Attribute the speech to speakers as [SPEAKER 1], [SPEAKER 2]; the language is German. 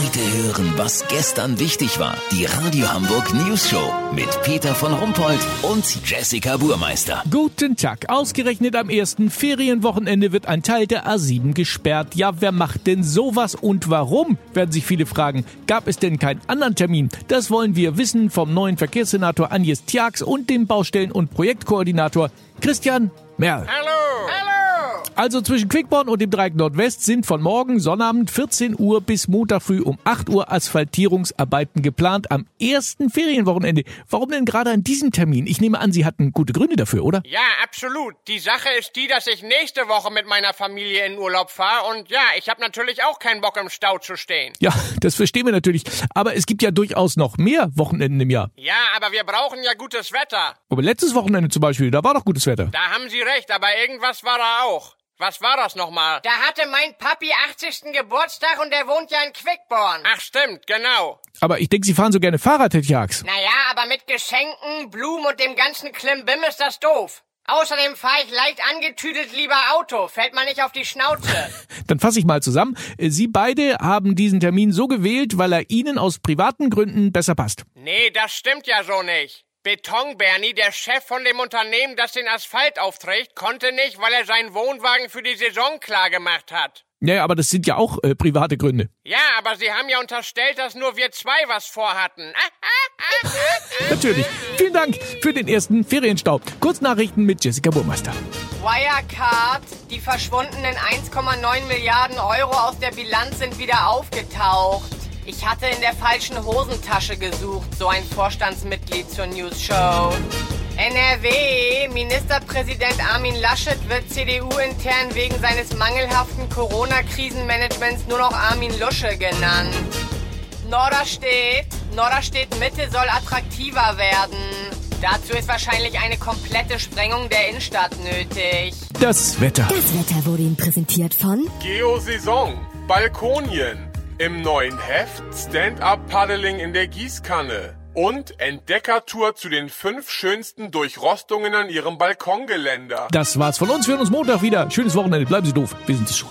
[SPEAKER 1] Heute hören, was gestern wichtig war. Die Radio Hamburg News Show mit Peter von Rumpold und Jessica Burmeister.
[SPEAKER 2] Guten Tag. Ausgerechnet am ersten Ferienwochenende wird ein Teil der A7 gesperrt. Ja, wer macht denn sowas und warum? Werden sich viele fragen. Gab es denn keinen anderen Termin? Das wollen wir wissen vom neuen Verkehrssenator Agnes Tjax und dem Baustellen- und Projektkoordinator Christian Merl.
[SPEAKER 3] Hallo.
[SPEAKER 2] Also zwischen Quickborn und dem Dreieck Nordwest sind von morgen Sonnabend 14 Uhr bis Montag früh um 8 Uhr Asphaltierungsarbeiten geplant am ersten Ferienwochenende. Warum denn gerade an diesem Termin? Ich nehme an, Sie hatten gute Gründe dafür, oder?
[SPEAKER 3] Ja, absolut. Die Sache ist die, dass ich nächste Woche mit meiner Familie in Urlaub fahre und ja, ich habe natürlich auch keinen Bock im Stau zu stehen.
[SPEAKER 2] Ja, das verstehen wir natürlich. Aber es gibt ja durchaus noch mehr Wochenenden im Jahr.
[SPEAKER 3] Ja, aber wir brauchen ja gutes Wetter.
[SPEAKER 2] Aber letztes Wochenende zum Beispiel, da war doch gutes Wetter.
[SPEAKER 3] Da haben Sie recht, aber irgendwas war da auch. Was war das nochmal?
[SPEAKER 4] Da hatte mein Papi 80. Geburtstag und der wohnt ja in Quickborn.
[SPEAKER 3] Ach stimmt, genau.
[SPEAKER 2] Aber ich denke, Sie fahren so gerne Fahrrad, Herr Tjax.
[SPEAKER 4] Naja, aber mit Geschenken, Blumen und dem ganzen Klimbim ist das doof. Außerdem fahre ich leicht angetüdelt lieber Auto. Fällt mal nicht auf die Schnauze.
[SPEAKER 2] Dann fasse ich mal zusammen. Sie beide haben diesen Termin so gewählt, weil er Ihnen aus privaten Gründen besser passt.
[SPEAKER 3] Nee, das stimmt ja so nicht. Beton Bernie, der Chef von dem Unternehmen, das den Asphalt aufträgt, konnte nicht, weil er seinen Wohnwagen für die Saison klar gemacht hat.
[SPEAKER 2] Ja, aber das sind ja auch äh, private Gründe.
[SPEAKER 3] Ja, aber Sie haben ja unterstellt, dass nur wir zwei was vorhatten.
[SPEAKER 2] Natürlich. Vielen Dank für den ersten Ferienstaub. Kurznachrichten mit Jessica Burmeister.
[SPEAKER 4] Wirecard, die verschwundenen 1,9 Milliarden Euro aus der Bilanz sind wieder aufgetaucht. Ich hatte in der falschen Hosentasche gesucht, so ein Vorstandsmitglied zur News Show. NRW, Ministerpräsident Armin Laschet wird CDU-intern wegen seines mangelhaften Corona-Krisenmanagements nur noch Armin Lusche genannt. Norderstedt, Norderstedt Mitte soll attraktiver werden. Dazu ist wahrscheinlich eine komplette Sprengung der Innenstadt nötig.
[SPEAKER 2] Das Wetter.
[SPEAKER 5] Das Wetter wurde Ihnen präsentiert von
[SPEAKER 6] Geosaison, Balkonien. Im neuen Heft Stand-Up Paddling in der Gießkanne. Und Entdeckertour zu den fünf schönsten Durchrostungen an Ihrem Balkongeländer.
[SPEAKER 2] Das war's von uns. Wir hören uns Montag wieder. Schönes Wochenende. Bleiben Sie doof. Wir sind es schon.